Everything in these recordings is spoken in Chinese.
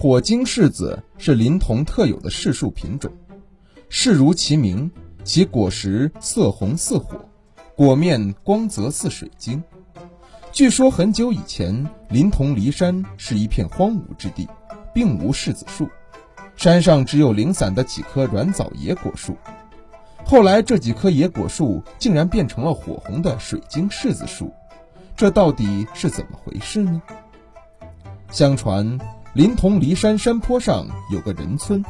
火晶柿子是临潼特有的柿树品种，柿如其名，其果实色红似火，果面光泽似水晶。据说很久以前，临潼骊山是一片荒芜之地，并无柿子树，山上只有零散的几棵软枣野果树。后来这几棵野果树竟然变成了火红的水晶柿子树，这到底是怎么回事呢？相传。临潼骊山山坡上有个人村，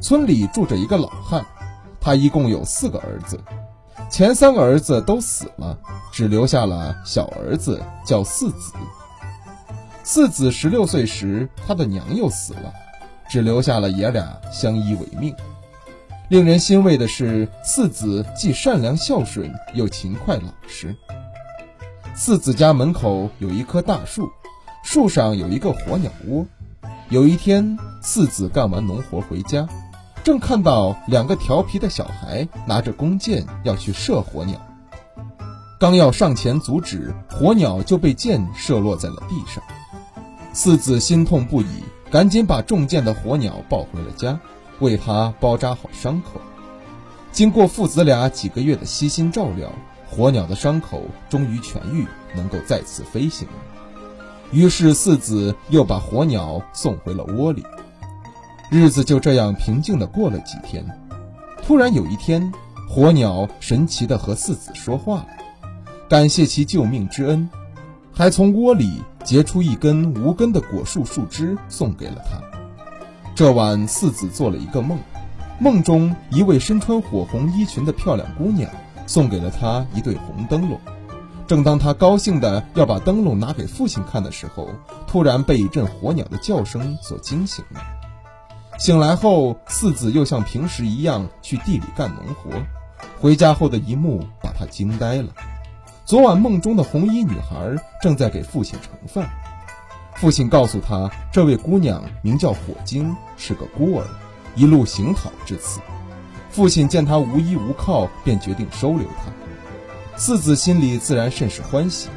村里住着一个老汉，他一共有四个儿子，前三个儿子都死了，只留下了小儿子叫四子。四子十六岁时，他的娘又死了，只留下了爷俩相依为命。令人欣慰的是，四子既善良孝顺，又勤快老实。四子家门口有一棵大树，树上有一个火鸟窝。有一天，四子干完农活回家，正看到两个调皮的小孩拿着弓箭要去射火鸟。刚要上前阻止，火鸟就被箭射落在了地上。四子心痛不已，赶紧把中箭的火鸟抱回了家，为他包扎好伤口。经过父子俩几个月的悉心照料，火鸟的伤口终于痊愈，能够再次飞行。于是四子又把火鸟送回了窝里，日子就这样平静地过了几天。突然有一天，火鸟神奇地和四子说话了，感谢其救命之恩，还从窝里截出一根无根的果树树枝送给了他。这晚，四子做了一个梦，梦中一位身穿火红衣裙的漂亮姑娘送给了他一对红灯笼。正当他高兴的要把灯笼拿给父亲看的时候，突然被一阵火鸟的叫声所惊醒了。醒来后，四子又像平时一样去地里干农活。回家后的一幕把他惊呆了。昨晚梦中的红衣女孩正在给父亲盛饭。父亲告诉他，这位姑娘名叫火晶，是个孤儿，一路行讨至此。父亲见她无依无靠，便决定收留她。四子心里自然甚是欢喜。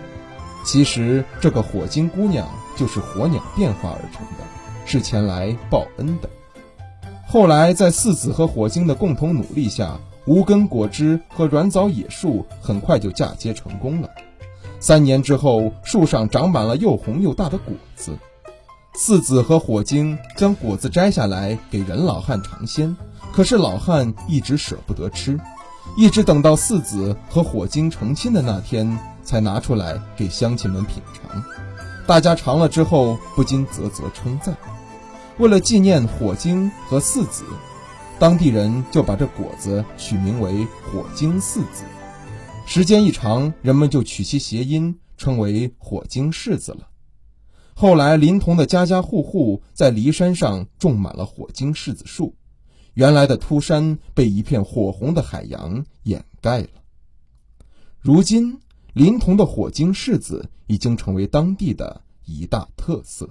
其实这个火晶姑娘就是火鸟变化而成的，是前来报恩的。后来在四子和火晶的共同努力下，无根果枝和软枣野树很快就嫁接成功了。三年之后，树上长满了又红又大的果子。四子和火晶将果子摘下来给任老汉尝鲜，可是老汉一直舍不得吃。一直等到四子和火晶成亲的那天，才拿出来给乡亲们品尝。大家尝了之后，不禁啧啧称赞。为了纪念火晶和四子，当地人就把这果子取名为“火晶四子”。时间一长，人们就取其谐音，称为“火晶柿子”了。后来，临潼的家家户户在骊山上种满了火晶柿子树。原来的秃山被一片火红的海洋掩盖了。如今，临潼的火晶柿子已经成为当地的一大特色。